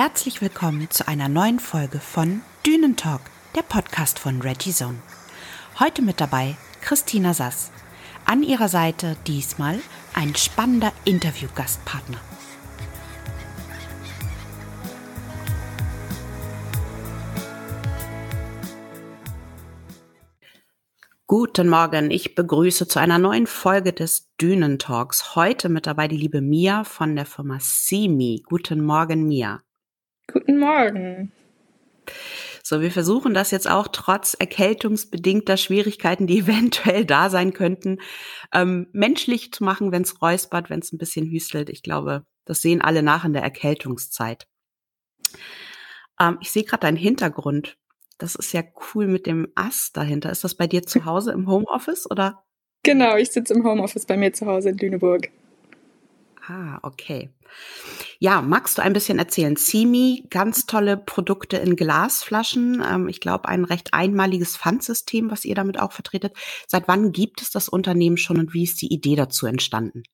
Herzlich willkommen zu einer neuen Folge von Dünen Talk, der Podcast von Reggie Zone. Heute mit dabei Christina Sass. An ihrer Seite diesmal ein spannender Interviewgastpartner. Guten Morgen, ich begrüße zu einer neuen Folge des Dünen Talks. Heute mit dabei die liebe Mia von der Firma Simi. Guten Morgen, Mia. Guten Morgen. So, wir versuchen das jetzt auch trotz erkältungsbedingter Schwierigkeiten, die eventuell da sein könnten, ähm, menschlich zu machen, wenn es räuspert, wenn es ein bisschen hüstelt. Ich glaube, das sehen alle nach in der Erkältungszeit. Ähm, ich sehe gerade deinen Hintergrund. Das ist ja cool mit dem Ast dahinter. Ist das bei dir zu Hause im Homeoffice oder? Genau, ich sitze im Homeoffice bei mir zu Hause in Lüneburg. Ah, okay. Ja, magst du ein bisschen erzählen? Simi, ganz tolle Produkte in Glasflaschen. Ähm, ich glaube, ein recht einmaliges Pfandsystem, was ihr damit auch vertretet. Seit wann gibt es das Unternehmen schon und wie ist die Idee dazu entstanden?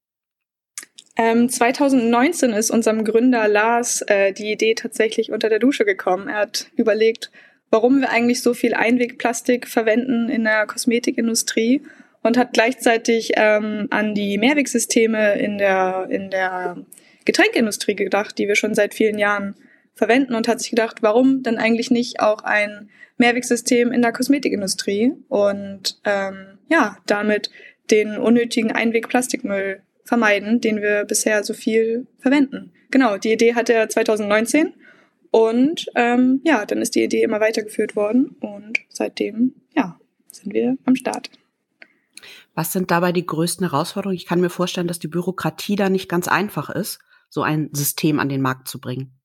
Ähm, 2019 ist unserem Gründer Lars äh, die Idee tatsächlich unter der Dusche gekommen. Er hat überlegt, warum wir eigentlich so viel Einwegplastik verwenden in der Kosmetikindustrie und hat gleichzeitig ähm, an die Mehrwegsysteme in der, in der Getränkindustrie gedacht, die wir schon seit vielen Jahren verwenden und hat sich gedacht, warum denn eigentlich nicht auch ein Mehrwegsystem in der Kosmetikindustrie und ähm, ja, damit den unnötigen Einwegplastikmüll vermeiden, den wir bisher so viel verwenden. Genau, die Idee hatte er 2019 und ähm, ja, dann ist die Idee immer weitergeführt worden und seitdem, ja, sind wir am Start. Was sind dabei die größten Herausforderungen? Ich kann mir vorstellen, dass die Bürokratie da nicht ganz einfach ist, so ein System an den Markt zu bringen.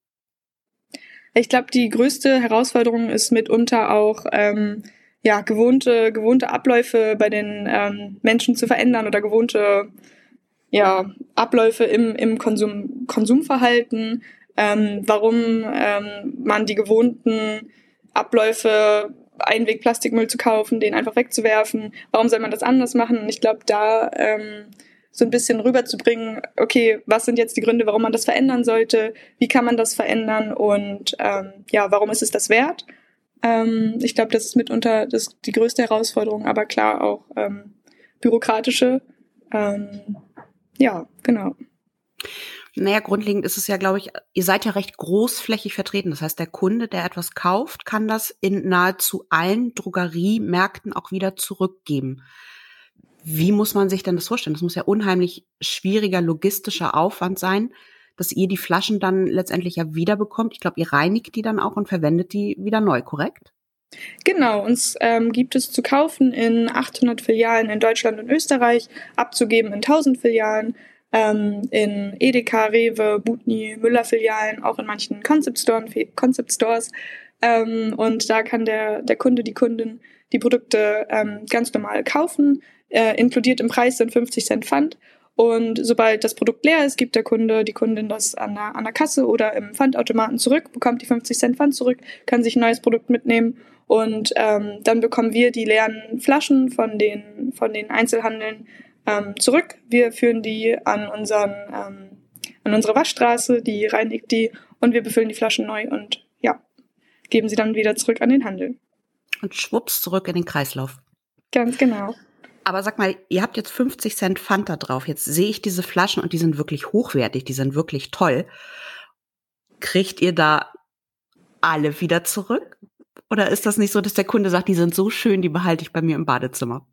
Ich glaube, die größte Herausforderung ist mitunter auch, ähm, ja, gewohnte, gewohnte Abläufe bei den ähm, Menschen zu verändern oder gewohnte ja, Abläufe im, im Konsum, Konsumverhalten ähm, warum ähm, man die gewohnten Abläufe, Einwegplastikmüll zu kaufen, den einfach wegzuwerfen, warum soll man das anders machen? Und ich glaube, da ähm, so ein bisschen rüberzubringen, okay, was sind jetzt die Gründe, warum man das verändern sollte, wie kann man das verändern und ähm, ja, warum ist es das wert? Ähm, ich glaube, das ist mitunter das, die größte Herausforderung, aber klar auch ähm, bürokratische. Ähm, ja, genau. Naja, grundlegend ist es ja, glaube ich, ihr seid ja recht großflächig vertreten. Das heißt, der Kunde, der etwas kauft, kann das in nahezu allen Drogeriemärkten auch wieder zurückgeben. Wie muss man sich denn das vorstellen? Das muss ja unheimlich schwieriger logistischer Aufwand sein, dass ihr die Flaschen dann letztendlich ja wiederbekommt. Ich glaube, ihr reinigt die dann auch und verwendet die wieder neu, korrekt? Genau, uns ähm, gibt es zu kaufen in 800 Filialen in Deutschland und Österreich, abzugeben in 1000 Filialen ähm, in Edeka, Rewe, Butni, Müller-Filialen, auch in manchen Concept, Store, Concept Stores. Ähm, und da kann der, der Kunde, die Kundin die Produkte ähm, ganz normal kaufen. Äh, inkludiert im Preis sind 50 Cent Pfand. Und sobald das Produkt leer ist, gibt der Kunde, die Kundin das an der, an der Kasse oder im Pfandautomaten zurück, bekommt die 50 Cent Pfand zurück, kann sich ein neues Produkt mitnehmen und ähm, dann bekommen wir die leeren Flaschen von den, von den Einzelhandeln ähm, zurück. Wir führen die an, unseren, ähm, an unsere Waschstraße, die reinigt die und wir befüllen die Flaschen neu und ja, geben sie dann wieder zurück an den Handel. Und schwupps zurück in den Kreislauf. Ganz genau. Aber sag mal, ihr habt jetzt 50 Cent Fanta drauf. Jetzt sehe ich diese Flaschen und die sind wirklich hochwertig, die sind wirklich toll. Kriegt ihr da alle wieder zurück? Oder ist das nicht so, dass der Kunde sagt, die sind so schön, die behalte ich bei mir im Badezimmer?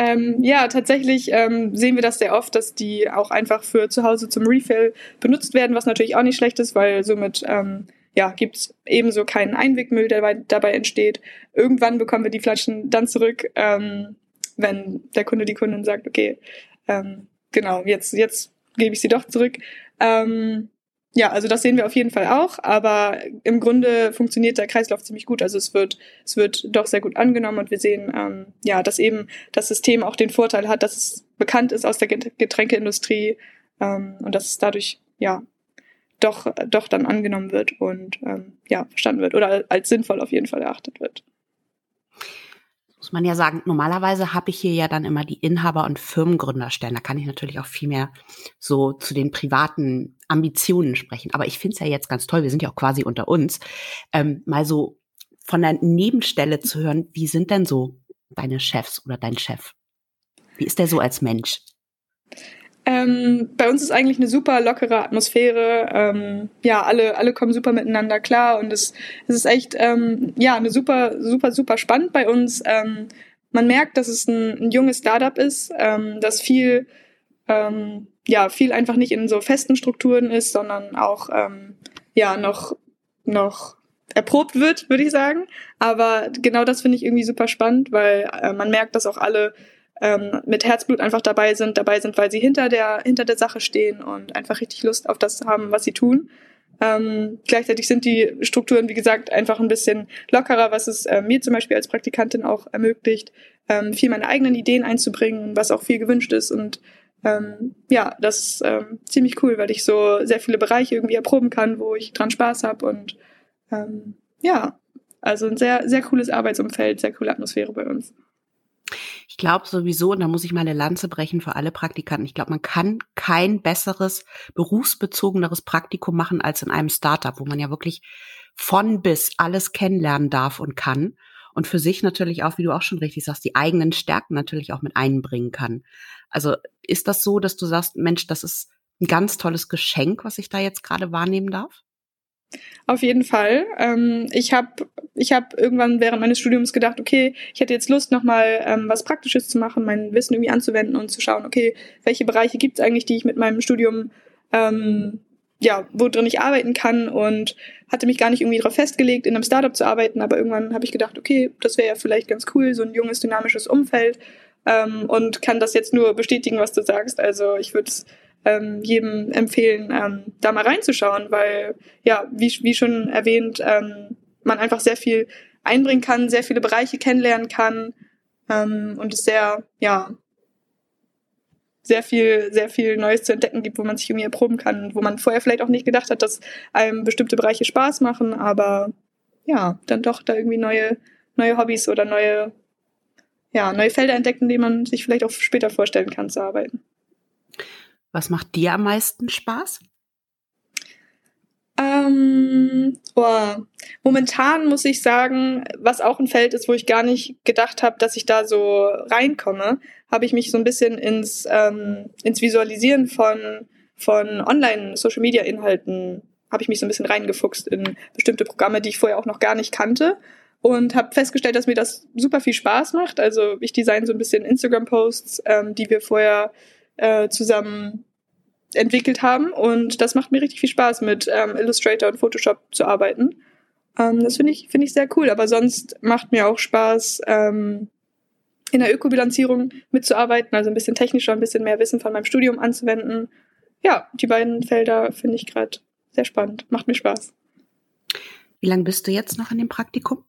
Ähm, ja, tatsächlich ähm, sehen wir das sehr oft, dass die auch einfach für zu Hause zum Refill benutzt werden, was natürlich auch nicht schlecht ist, weil somit ähm, ja, gibt es ebenso keinen Einwegmüll, der dabei, entsteht. Irgendwann bekommen wir die Flaschen dann zurück, ähm, wenn der Kunde, die Kundin sagt, okay, ähm, genau, jetzt, jetzt gebe ich sie doch zurück. Ähm, ja, also das sehen wir auf jeden Fall auch, aber im Grunde funktioniert der Kreislauf ziemlich gut. Also es wird, es wird doch sehr gut angenommen und wir sehen, ähm, ja, dass eben das System auch den Vorteil hat, dass es bekannt ist aus der Getränkeindustrie ähm, und dass es dadurch, ja, doch, doch dann angenommen wird und ähm, ja, verstanden wird oder als sinnvoll auf jeden Fall erachtet wird muss man ja sagen, normalerweise habe ich hier ja dann immer die Inhaber- und Firmengründerstellen. Da kann ich natürlich auch viel mehr so zu den privaten Ambitionen sprechen. Aber ich finde es ja jetzt ganz toll, wir sind ja auch quasi unter uns, ähm, mal so von der Nebenstelle zu hören, wie sind denn so deine Chefs oder dein Chef? Wie ist der so als Mensch? Ähm, bei uns ist eigentlich eine super lockere Atmosphäre. Ähm, ja, alle, alle kommen super miteinander klar und es, es ist echt ähm, ja eine super, super, super spannend bei uns. Ähm, man merkt, dass es ein, ein junges Startup ist, ähm, dass viel, ähm, ja, viel einfach nicht in so festen Strukturen ist, sondern auch ja noch, noch erprobt wird, würde ich sagen. Aber genau das finde ich irgendwie super spannend, weil äh, man merkt, dass auch alle ähm, mit Herzblut einfach dabei sind, dabei sind, weil sie hinter der, hinter der Sache stehen und einfach richtig Lust auf das haben, was sie tun. Ähm, gleichzeitig sind die Strukturen, wie gesagt, einfach ein bisschen lockerer, was es äh, mir zum Beispiel als Praktikantin auch ermöglicht, ähm, viel meine eigenen Ideen einzubringen, was auch viel gewünscht ist. Und ähm, ja, das ist ähm, ziemlich cool, weil ich so sehr viele Bereiche irgendwie erproben kann, wo ich dran Spaß habe. Und ähm, ja, also ein sehr, sehr cooles Arbeitsumfeld, sehr coole Atmosphäre bei uns. Ich glaube sowieso, und da muss ich mal eine Lanze brechen für alle Praktikanten. Ich glaube, man kann kein besseres, berufsbezogeneres Praktikum machen als in einem Startup, wo man ja wirklich von bis alles kennenlernen darf und kann. Und für sich natürlich auch, wie du auch schon richtig sagst, die eigenen Stärken natürlich auch mit einbringen kann. Also ist das so, dass du sagst, Mensch, das ist ein ganz tolles Geschenk, was ich da jetzt gerade wahrnehmen darf? Auf jeden Fall. Ähm, ich habe ich hab irgendwann während meines Studiums gedacht, okay, ich hätte jetzt Lust, nochmal ähm, was Praktisches zu machen, mein Wissen irgendwie anzuwenden und zu schauen, okay, welche Bereiche gibt es eigentlich, die ich mit meinem Studium, ähm, ja, wo drin ich arbeiten kann und hatte mich gar nicht irgendwie darauf festgelegt, in einem Startup zu arbeiten, aber irgendwann habe ich gedacht, okay, das wäre ja vielleicht ganz cool, so ein junges, dynamisches Umfeld ähm, und kann das jetzt nur bestätigen, was du sagst. Also ich würde es ähm, jedem empfehlen, ähm, da mal reinzuschauen, weil ja, wie, wie schon erwähnt, ähm, man einfach sehr viel einbringen kann, sehr viele Bereiche kennenlernen kann ähm, und es sehr, ja, sehr viel, sehr viel Neues zu entdecken gibt, wo man sich irgendwie erproben kann, wo man vorher vielleicht auch nicht gedacht hat, dass einem bestimmte Bereiche Spaß machen, aber ja, dann doch da irgendwie neue, neue Hobbys oder neue, ja, neue Felder entdecken, die man sich vielleicht auch später vorstellen kann zu arbeiten. Was macht dir am meisten Spaß? Ähm, oh. Momentan muss ich sagen, was auch ein Feld ist, wo ich gar nicht gedacht habe, dass ich da so reinkomme, habe ich mich so ein bisschen ins, ähm, ins Visualisieren von, von Online-Social-Media-Inhalten, habe ich mich so ein bisschen reingefuchst in bestimmte Programme, die ich vorher auch noch gar nicht kannte und habe festgestellt, dass mir das super viel Spaß macht. Also ich design so ein bisschen Instagram-Posts, ähm, die wir vorher äh, zusammen entwickelt haben. Und das macht mir richtig viel Spaß, mit ähm, Illustrator und Photoshop zu arbeiten. Ähm, das finde ich, finde ich sehr cool. Aber sonst macht mir auch Spaß, ähm, in der Ökobilanzierung mitzuarbeiten, also ein bisschen technischer, ein bisschen mehr Wissen von meinem Studium anzuwenden. Ja, die beiden Felder finde ich gerade sehr spannend. Macht mir Spaß. Wie lange bist du jetzt noch in dem Praktikum?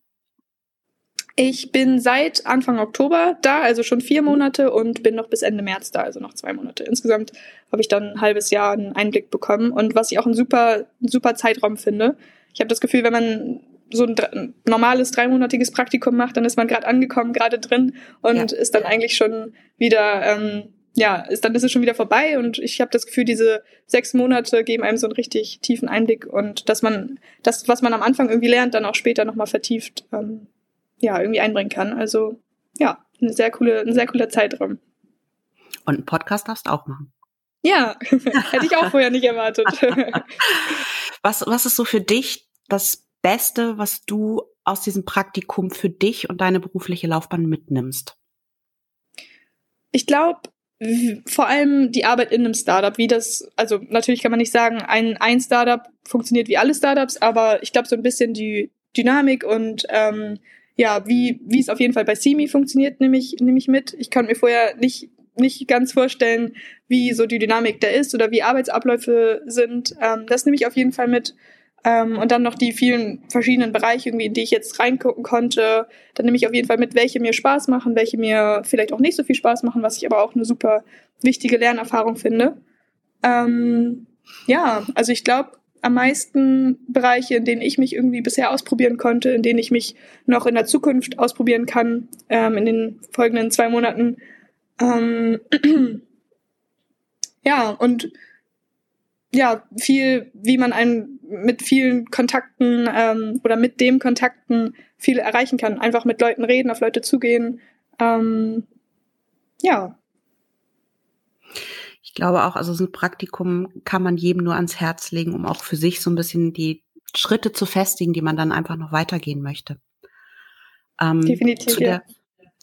Ich bin seit Anfang Oktober da, also schon vier Monate und bin noch bis Ende März da, also noch zwei Monate. Insgesamt habe ich dann ein halbes Jahr einen Einblick bekommen und was ich auch ein super, super Zeitraum finde. Ich habe das Gefühl, wenn man so ein, ein normales dreimonatiges Praktikum macht, dann ist man gerade angekommen, gerade drin und ja. ist dann eigentlich schon wieder, ähm, ja, ist dann ist es schon wieder vorbei und ich habe das Gefühl, diese sechs Monate geben einem so einen richtig tiefen Einblick und dass man das, was man am Anfang irgendwie lernt, dann auch später nochmal vertieft. Ähm, ja, irgendwie einbringen kann. Also ja, eine sehr coole, ein sehr cooler Zeitraum. Und einen Podcast darfst du auch machen. Ja, hätte ich auch vorher nicht erwartet. was, was ist so für dich das Beste, was du aus diesem Praktikum für dich und deine berufliche Laufbahn mitnimmst? Ich glaube, vor allem die Arbeit in einem Startup, wie das, also natürlich kann man nicht sagen, ein, ein Startup funktioniert wie alle Startups, aber ich glaube so ein bisschen die Dynamik und ähm, ja, wie, wie es auf jeden Fall bei Simi funktioniert, nehme ich, nehme ich mit. Ich kann mir vorher nicht, nicht ganz vorstellen, wie so die Dynamik da ist oder wie Arbeitsabläufe sind. Ähm, das nehme ich auf jeden Fall mit. Ähm, und dann noch die vielen verschiedenen Bereiche, irgendwie, in die ich jetzt reingucken konnte. Dann nehme ich auf jeden Fall mit, welche mir Spaß machen, welche mir vielleicht auch nicht so viel Spaß machen, was ich aber auch eine super wichtige Lernerfahrung finde. Ähm, ja, also ich glaube, am meisten Bereiche, in denen ich mich irgendwie bisher ausprobieren konnte, in denen ich mich noch in der Zukunft ausprobieren kann, ähm, in den folgenden zwei Monaten. Ähm, ja, und ja, viel, wie man einen mit vielen Kontakten ähm, oder mit dem Kontakten viel erreichen kann. Einfach mit Leuten reden, auf Leute zugehen. Ähm, ja. Ich glaube auch, also so ein Praktikum kann man jedem nur ans Herz legen, um auch für sich so ein bisschen die Schritte zu festigen, die man dann einfach noch weitergehen möchte. Ähm, Definitiv. Zu der,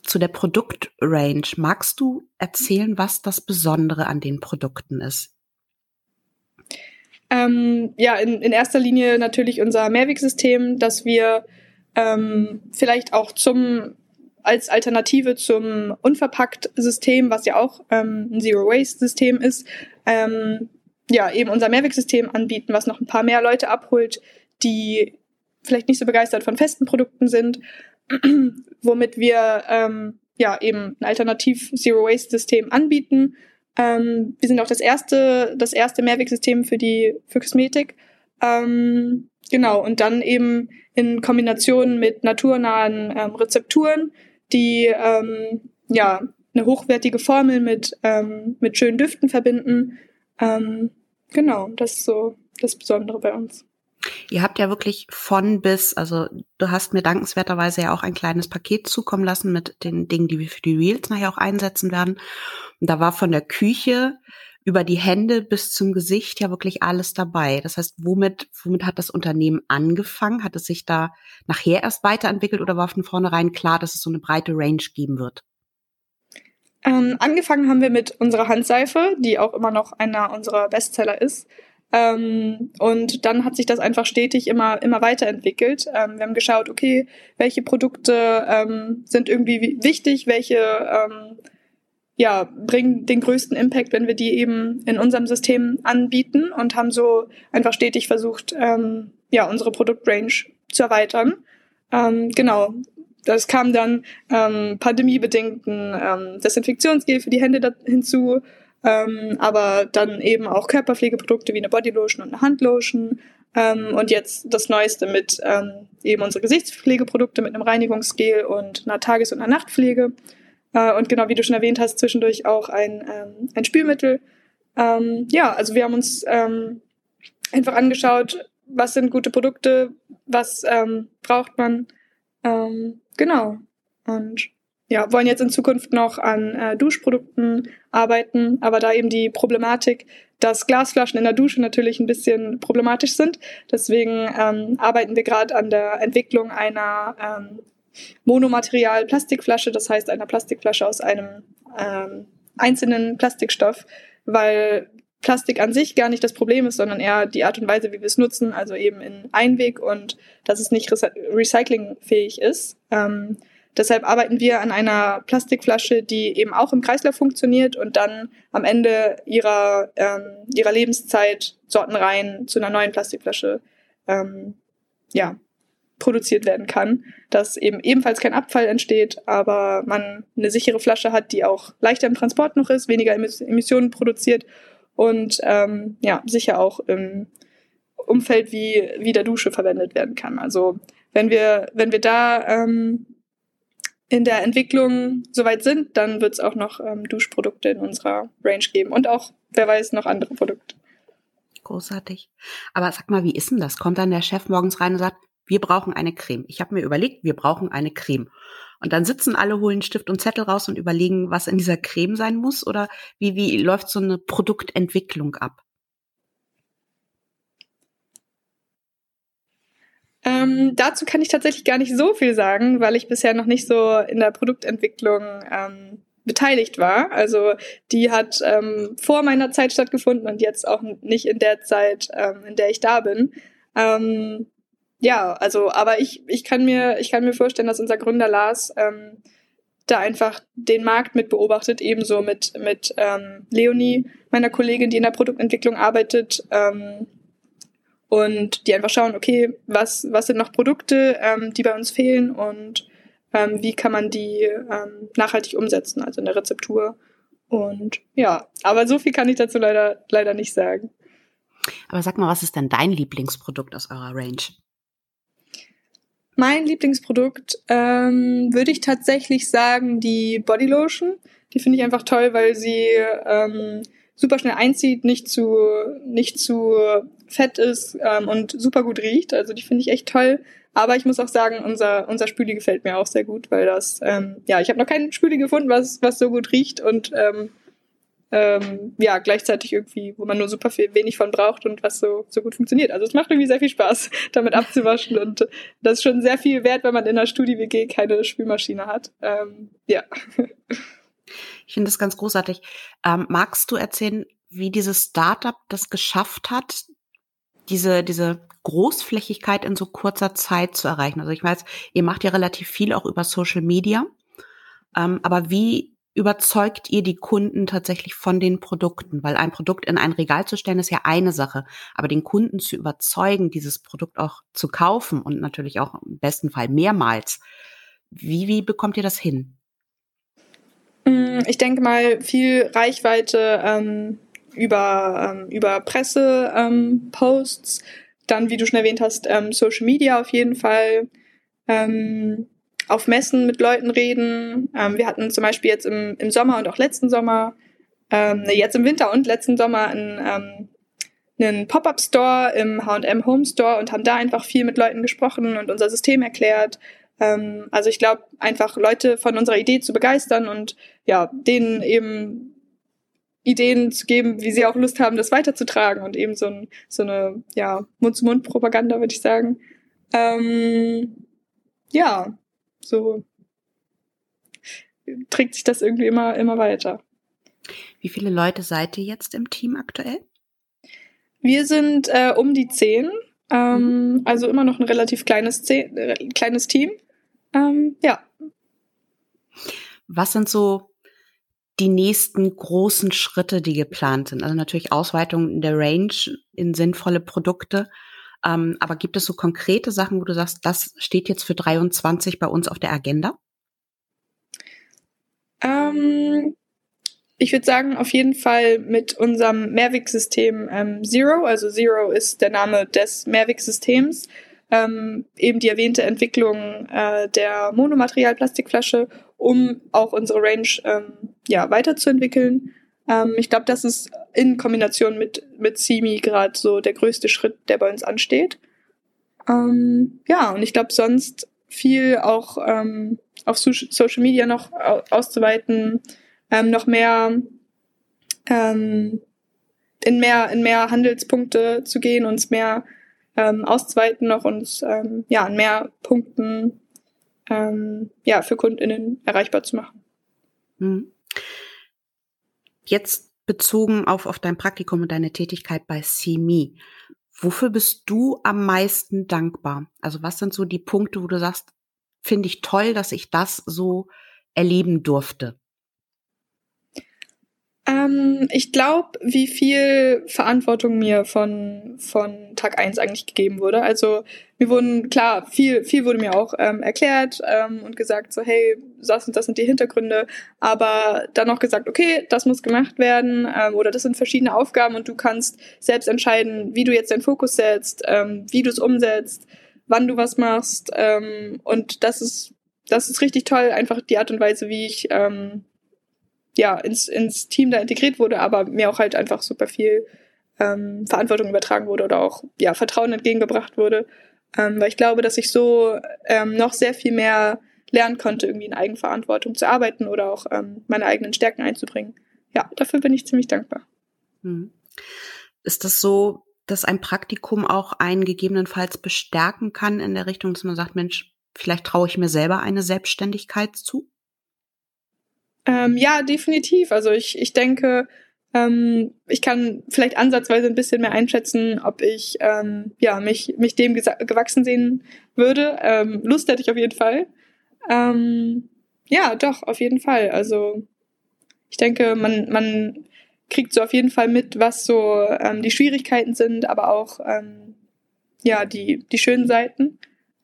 zu der Produktrange. Magst du erzählen, was das Besondere an den Produkten ist? Ähm, ja, in, in erster Linie natürlich unser Mehrwegsystem, dass wir ähm, vielleicht auch zum als Alternative zum Unverpackt-System, was ja auch ähm, ein Zero-Waste-System ist, ähm, ja, eben unser Mehrwegsystem anbieten, was noch ein paar mehr Leute abholt, die vielleicht nicht so begeistert von festen Produkten sind, womit wir ähm, ja eben ein Alternativ Zero Waste System anbieten. Ähm, wir sind auch das erste, das erste Mehrwegsystem für die für Kosmetik. Ähm, genau und dann eben in Kombination mit naturnahen ähm, Rezepturen, die ähm, ja eine hochwertige Formel mit ähm, mit schönen Düften verbinden. Ähm, genau, das ist so das Besondere bei uns. Ihr habt ja wirklich von bis, also du hast mir dankenswerterweise ja auch ein kleines Paket zukommen lassen mit den Dingen, die wir für die Reels nachher auch einsetzen werden. Und da war von der Küche über die Hände bis zum Gesicht ja wirklich alles dabei. Das heißt, womit, womit hat das Unternehmen angefangen? Hat es sich da nachher erst weiterentwickelt oder war von vornherein klar, dass es so eine breite Range geben wird? Ähm, angefangen haben wir mit unserer Handseife, die auch immer noch einer unserer Bestseller ist. Ähm, und dann hat sich das einfach stetig immer, immer weiterentwickelt. Ähm, wir haben geschaut, okay, welche Produkte ähm, sind irgendwie wichtig, welche ähm, ja, bringen den größten Impact, wenn wir die eben in unserem System anbieten und haben so einfach stetig versucht, ähm, ja, unsere Produktrange zu erweitern. Ähm, genau. Das kam dann ähm, pandemiebedingten ähm, Desinfektionsgel für die Hände hinzu, ähm, aber dann eben auch Körperpflegeprodukte wie eine Bodylotion und eine Handlotion. Ähm, und jetzt das Neueste mit ähm, eben unsere Gesichtspflegeprodukte mit einem Reinigungsgel und einer Tages- und einer Nachtpflege. Äh, und genau wie du schon erwähnt hast, zwischendurch auch ein, ähm, ein Spülmittel. Ähm, ja, also wir haben uns ähm, einfach angeschaut, was sind gute Produkte, was ähm, braucht man. Ähm, genau. Und ja, wollen jetzt in Zukunft noch an äh, Duschprodukten arbeiten, aber da eben die Problematik, dass Glasflaschen in der Dusche natürlich ein bisschen problematisch sind. Deswegen ähm, arbeiten wir gerade an der Entwicklung einer ähm, Monomaterial-Plastikflasche, das heißt einer Plastikflasche aus einem ähm, einzelnen Plastikstoff, weil Plastik an sich gar nicht das Problem ist, sondern eher die Art und Weise, wie wir es nutzen, also eben in Einweg und dass es nicht recyclingfähig ist. Ähm, Deshalb arbeiten wir an einer Plastikflasche, die eben auch im Kreislauf funktioniert und dann am Ende ihrer, ähm, ihrer Lebenszeit sortenrein zu einer neuen Plastikflasche ähm, ja, produziert werden kann, dass eben ebenfalls kein Abfall entsteht, aber man eine sichere Flasche hat, die auch leichter im Transport noch ist, weniger Emissionen produziert und ähm, ja, sicher auch im Umfeld wie, wie der Dusche verwendet werden kann. Also wenn wir, wenn wir da ähm, in der Entwicklung soweit sind, dann wird es auch noch ähm, Duschprodukte in unserer Range geben und auch, wer weiß, noch andere Produkte. Großartig. Aber sag mal, wie ist denn das? Kommt dann der Chef morgens rein und sagt, wir brauchen eine Creme. Ich habe mir überlegt, wir brauchen eine Creme. Und dann sitzen alle, holen Stift und Zettel raus und überlegen, was in dieser Creme sein muss? Oder wie, wie läuft so eine Produktentwicklung ab? Ähm, dazu kann ich tatsächlich gar nicht so viel sagen, weil ich bisher noch nicht so in der Produktentwicklung ähm, beteiligt war. Also die hat ähm, vor meiner Zeit stattgefunden und jetzt auch nicht in der Zeit, ähm, in der ich da bin. Ähm, ja, also, aber ich, ich kann mir, ich kann mir vorstellen, dass unser Gründer Lars ähm, da einfach den Markt mit beobachtet, ebenso mit, mit ähm, Leonie, meiner Kollegin, die in der Produktentwicklung arbeitet, ähm, und die einfach schauen, okay, was, was sind noch Produkte, ähm, die bei uns fehlen und ähm, wie kann man die ähm, nachhaltig umsetzen, also in der Rezeptur. Und ja, aber so viel kann ich dazu leider, leider nicht sagen. Aber sag mal, was ist denn dein Lieblingsprodukt aus eurer Range? Mein Lieblingsprodukt ähm, würde ich tatsächlich sagen die Bodylotion. Die finde ich einfach toll, weil sie ähm, super schnell einzieht, nicht zu nicht zu fett ist ähm, und super gut riecht. Also die finde ich echt toll. Aber ich muss auch sagen, unser unser Spüli gefällt mir auch sehr gut, weil das ähm, ja ich habe noch keinen Spüli gefunden, was was so gut riecht und ähm, ähm, ja, gleichzeitig irgendwie, wo man nur super viel wenig von braucht und was so, so gut funktioniert. Also es macht irgendwie sehr viel Spaß, damit abzuwaschen und das ist schon sehr viel wert, wenn man in der Studi-WG keine Spülmaschine hat. Ähm, ja. Ich finde das ganz großartig. Ähm, magst du erzählen, wie dieses Startup das geschafft hat, diese, diese Großflächigkeit in so kurzer Zeit zu erreichen? Also ich weiß, ihr macht ja relativ viel auch über Social Media. Ähm, aber wie überzeugt ihr die Kunden tatsächlich von den Produkten? Weil ein Produkt in ein Regal zu stellen ist ja eine Sache, aber den Kunden zu überzeugen, dieses Produkt auch zu kaufen und natürlich auch im besten Fall mehrmals. Wie, wie bekommt ihr das hin? Mm, ich denke mal, viel Reichweite ähm, über, ähm, über Presse-Posts, ähm, dann, wie du schon erwähnt hast, ähm, Social Media auf jeden Fall. Ähm, auf Messen mit Leuten reden. Ähm, wir hatten zum Beispiel jetzt im, im Sommer und auch letzten Sommer, ähm, ne, jetzt im Winter und letzten Sommer einen, ähm, einen Pop-up-Store im H&M Home Store und haben da einfach viel mit Leuten gesprochen und unser System erklärt. Ähm, also ich glaube, einfach Leute von unserer Idee zu begeistern und ja, denen eben Ideen zu geben, wie sie auch Lust haben, das weiterzutragen und eben so, ein, so eine ja, Mund-zu-Mund-Propaganda, würde ich sagen. Ähm, ja, so trägt sich das irgendwie immer, immer weiter. Wie viele Leute seid ihr jetzt im Team aktuell? Wir sind äh, um die zehn, ähm, mhm. also immer noch ein relativ kleines, äh, kleines Team. Ähm, ja. Was sind so die nächsten großen Schritte, die geplant sind? Also natürlich Ausweitung der Range in sinnvolle Produkte. Ähm, aber gibt es so konkrete Sachen, wo du sagst, das steht jetzt für 23 bei uns auf der Agenda? Ähm, ich würde sagen, auf jeden Fall mit unserem Mehrwegsystem ähm, Zero. Also Zero ist der Name des Mehrwegsystems. Ähm, eben die erwähnte Entwicklung äh, der Monomaterial-Plastikflasche, um auch unsere Range ähm, ja, weiterzuentwickeln. Ähm, ich glaube, das ist in Kombination mit, mit Simi gerade so der größte Schritt, der bei uns ansteht. Ähm, ja, und ich glaube, sonst viel auch ähm, auf so Social Media noch auszuweiten, ähm, noch mehr ähm, in mehr in mehr Handelspunkte zu gehen, uns mehr ähm, auszuweiten, noch uns ähm, ja an mehr Punkten ähm, ja für KundInnen erreichbar zu machen. Mhm. Jetzt bezogen auf, auf dein Praktikum und deine Tätigkeit bei CME. Wofür bist du am meisten dankbar? Also was sind so die Punkte, wo du sagst, finde ich toll, dass ich das so erleben durfte? Ähm, ich glaube, wie viel Verantwortung mir von, von Tag eins eigentlich gegeben wurde. Also mir wurden, klar, viel, viel wurde mir auch ähm, erklärt ähm, und gesagt, so, hey, das und das sind die Hintergründe, aber dann auch gesagt, okay, das muss gemacht werden ähm, oder das sind verschiedene Aufgaben und du kannst selbst entscheiden, wie du jetzt deinen Fokus setzt, ähm, wie du es umsetzt, wann du was machst ähm, und das ist, das ist richtig toll, einfach die Art und Weise, wie ich ähm, ja, ins, ins Team da integriert wurde, aber mir auch halt einfach super viel ähm, Verantwortung übertragen wurde oder auch ja, Vertrauen entgegengebracht wurde. Ähm, weil ich glaube, dass ich so ähm, noch sehr viel mehr lernen konnte, irgendwie in Eigenverantwortung zu arbeiten oder auch ähm, meine eigenen Stärken einzubringen. Ja, dafür bin ich ziemlich dankbar. Hm. Ist das so, dass ein Praktikum auch einen gegebenenfalls bestärken kann in der Richtung, dass man sagt, Mensch, vielleicht traue ich mir selber eine Selbstständigkeit zu? Ähm, ja, definitiv. Also ich, ich denke, ähm, ich kann vielleicht ansatzweise ein bisschen mehr einschätzen, ob ich ähm, ja, mich, mich dem gewachsen sehen würde. Ähm, Lust hätte ich auf jeden Fall. Ähm, ja, doch, auf jeden Fall. Also ich denke, man, man kriegt so auf jeden Fall mit, was so ähm, die Schwierigkeiten sind, aber auch ähm, ja, die, die schönen Seiten.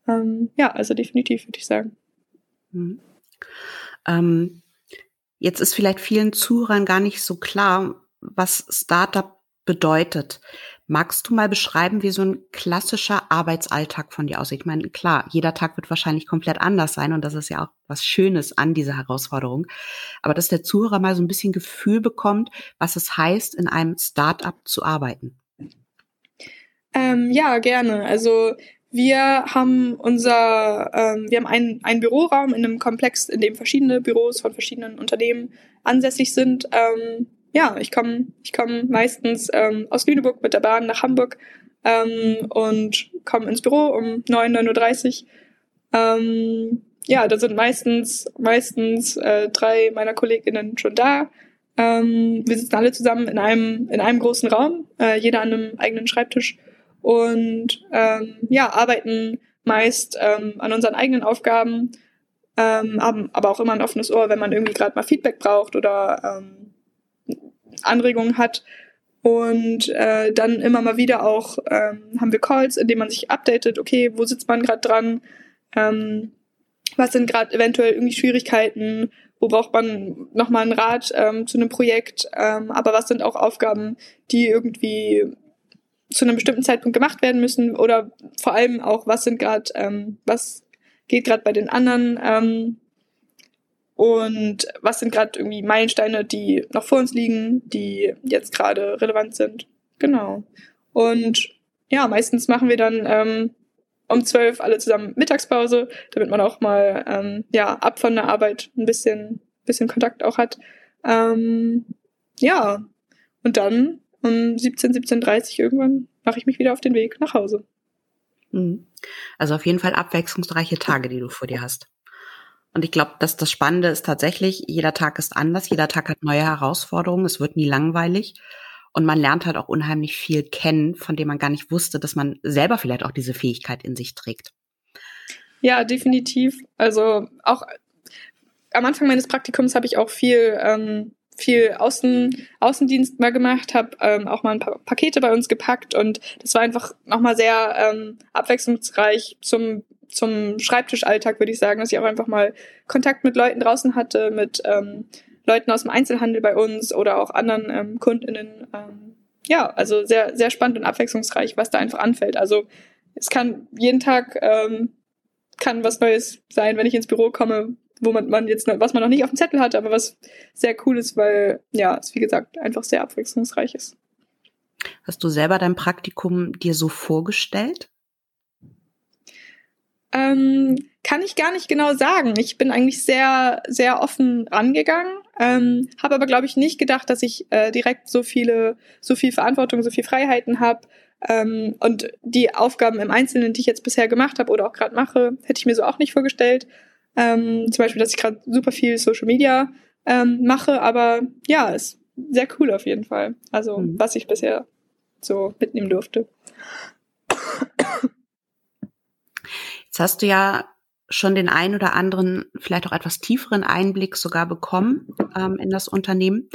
Ähm, ja, also definitiv, würde ich sagen. Mhm. Ähm, Jetzt ist vielleicht vielen Zuhörern gar nicht so klar, was Startup bedeutet. Magst du mal beschreiben, wie so ein klassischer Arbeitsalltag von dir aussieht? Ich meine, klar, jeder Tag wird wahrscheinlich komplett anders sein und das ist ja auch was Schönes an dieser Herausforderung. Aber dass der Zuhörer mal so ein bisschen Gefühl bekommt, was es heißt, in einem Startup zu arbeiten. Ähm, ja, gerne. Also wir haben unser, ähm, wir haben einen, einen Büroraum in einem Komplex, in dem verschiedene Büros von verschiedenen Unternehmen ansässig sind. Ähm, ja, ich komme ich komm meistens ähm, aus Lüneburg mit der Bahn nach Hamburg ähm, und komme ins Büro um 9, 9.30 Uhr. Ähm, ja, da sind meistens, meistens äh, drei meiner KollegInnen schon da. Ähm, wir sitzen alle zusammen in einem, in einem großen Raum, äh, jeder an einem eigenen Schreibtisch und ähm, ja, arbeiten meist ähm, an unseren eigenen Aufgaben, ähm, haben aber auch immer ein offenes Ohr, wenn man irgendwie gerade mal Feedback braucht oder ähm, Anregungen hat. Und äh, dann immer mal wieder auch ähm, haben wir Calls, in denen man sich updatet, okay, wo sitzt man gerade dran, ähm, was sind gerade eventuell irgendwie Schwierigkeiten, wo braucht man nochmal einen Rat ähm, zu einem Projekt, ähm, aber was sind auch Aufgaben, die irgendwie zu einem bestimmten Zeitpunkt gemacht werden müssen oder vor allem auch, was sind gerade, ähm, was geht gerade bei den anderen ähm, und was sind gerade irgendwie Meilensteine, die noch vor uns liegen, die jetzt gerade relevant sind. Genau. Und ja, meistens machen wir dann ähm, um zwölf alle zusammen Mittagspause, damit man auch mal ähm, ja ab von der Arbeit ein bisschen bisschen Kontakt auch hat. Ähm, ja, und dann um 17, 17.30 irgendwann mache ich mich wieder auf den Weg nach Hause. Mhm. Also auf jeden Fall abwechslungsreiche Tage, die du vor dir hast. Und ich glaube, dass das Spannende ist tatsächlich, jeder Tag ist anders, jeder Tag hat neue Herausforderungen, es wird nie langweilig. Und man lernt halt auch unheimlich viel kennen, von dem man gar nicht wusste, dass man selber vielleicht auch diese Fähigkeit in sich trägt. Ja, definitiv. Also auch am Anfang meines Praktikums habe ich auch viel ähm, viel Außen, Außendienst mal gemacht, habe ähm, auch mal ein paar Pakete bei uns gepackt und das war einfach nochmal sehr ähm, abwechslungsreich zum, zum Schreibtischalltag, würde ich sagen, dass ich auch einfach mal Kontakt mit Leuten draußen hatte, mit ähm, Leuten aus dem Einzelhandel bei uns oder auch anderen ähm, KundInnen. Ähm, ja, also sehr, sehr spannend und abwechslungsreich, was da einfach anfällt. Also es kann jeden Tag ähm, kann was Neues sein, wenn ich ins Büro komme, wo man, man jetzt, was man noch nicht auf dem Zettel hatte, aber was sehr cool ist, weil, ja, es wie gesagt einfach sehr abwechslungsreich ist. Hast du selber dein Praktikum dir so vorgestellt? Ähm, kann ich gar nicht genau sagen. Ich bin eigentlich sehr, sehr offen rangegangen, ähm, habe aber, glaube ich, nicht gedacht, dass ich äh, direkt so viele, so viel Verantwortung, so viel Freiheiten habe. Ähm, und die Aufgaben im Einzelnen, die ich jetzt bisher gemacht habe oder auch gerade mache, hätte ich mir so auch nicht vorgestellt. Ähm, zum Beispiel, dass ich gerade super viel Social Media ähm, mache, aber ja, ist sehr cool auf jeden Fall. Also, mhm. was ich bisher so mitnehmen durfte. Jetzt hast du ja schon den ein oder anderen, vielleicht auch etwas tieferen Einblick sogar bekommen ähm, in das Unternehmen.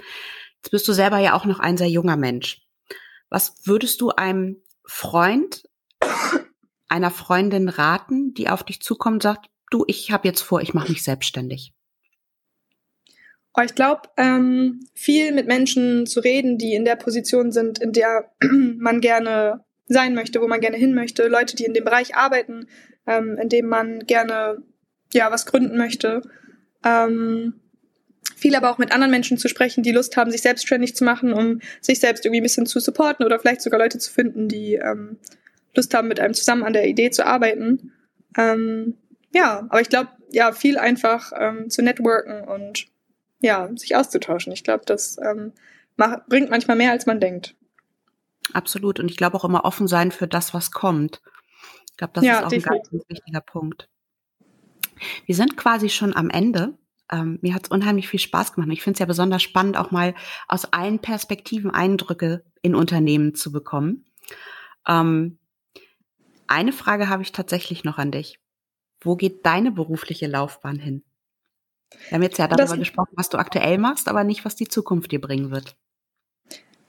Jetzt bist du selber ja auch noch ein sehr junger Mensch. Was würdest du einem Freund, einer Freundin raten, die auf dich zukommt und sagt, du, ich habe jetzt vor, ich mache mich selbstständig? Ich glaube, ähm, viel mit Menschen zu reden, die in der Position sind, in der man gerne sein möchte, wo man gerne hin möchte, Leute, die in dem Bereich arbeiten, ähm, in dem man gerne ja was gründen möchte. Ähm, viel aber auch mit anderen Menschen zu sprechen, die Lust haben, sich selbstständig zu machen, um sich selbst irgendwie ein bisschen zu supporten oder vielleicht sogar Leute zu finden, die ähm, Lust haben, mit einem zusammen an der Idee zu arbeiten. Ähm, ja, aber ich glaube, ja, viel einfach ähm, zu networken und ja, sich auszutauschen. Ich glaube, das ähm, macht, bringt manchmal mehr, als man denkt. Absolut. Und ich glaube auch immer offen sein für das, was kommt. Ich glaube, das ja, ist auch definitiv. ein ganz wichtiger Punkt. Wir sind quasi schon am Ende. Ähm, mir hat es unheimlich viel Spaß gemacht. Ich finde es ja besonders spannend, auch mal aus allen Perspektiven Eindrücke in Unternehmen zu bekommen. Ähm, eine Frage habe ich tatsächlich noch an dich. Wo geht deine berufliche Laufbahn hin? Wir haben jetzt ja darüber das, gesprochen, was du aktuell machst, aber nicht, was die Zukunft dir bringen wird.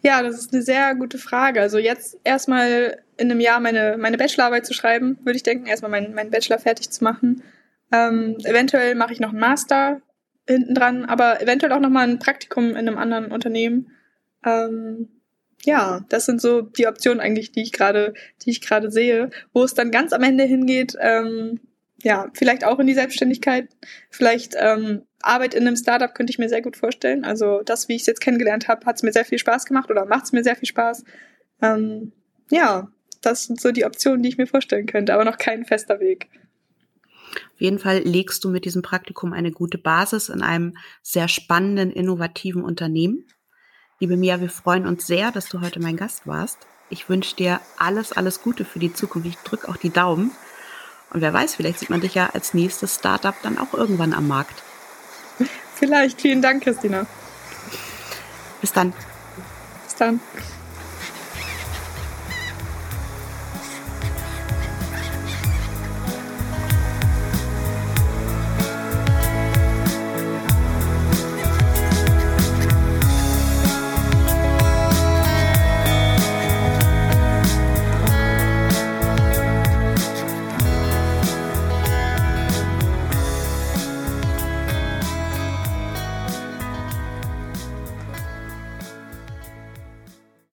Ja, das ist eine sehr gute Frage. Also jetzt erstmal in einem Jahr meine, meine Bachelorarbeit zu schreiben, würde ich denken, erstmal meinen, meinen Bachelor fertig zu machen. Ähm, eventuell mache ich noch einen Master hinten dran, aber eventuell auch nochmal ein Praktikum in einem anderen Unternehmen. Ähm, ja, das sind so die Optionen eigentlich, die ich gerade, die ich gerade sehe. Wo es dann ganz am Ende hingeht, ähm, ja, vielleicht auch in die Selbstständigkeit, vielleicht ähm, Arbeit in einem Startup könnte ich mir sehr gut vorstellen. Also das, wie ich es jetzt kennengelernt habe, hat es mir sehr viel Spaß gemacht oder macht es mir sehr viel Spaß. Ähm, ja, das sind so die Optionen, die ich mir vorstellen könnte, aber noch kein fester Weg. Auf jeden Fall legst du mit diesem Praktikum eine gute Basis in einem sehr spannenden, innovativen Unternehmen. Liebe Mia, wir freuen uns sehr, dass du heute mein Gast warst. Ich wünsche dir alles, alles Gute für die Zukunft. Ich drücke auch die Daumen. Und wer weiß, vielleicht sieht man dich ja als nächstes Startup dann auch irgendwann am Markt. Vielleicht. Vielen Dank, Christina. Bis dann. Bis dann.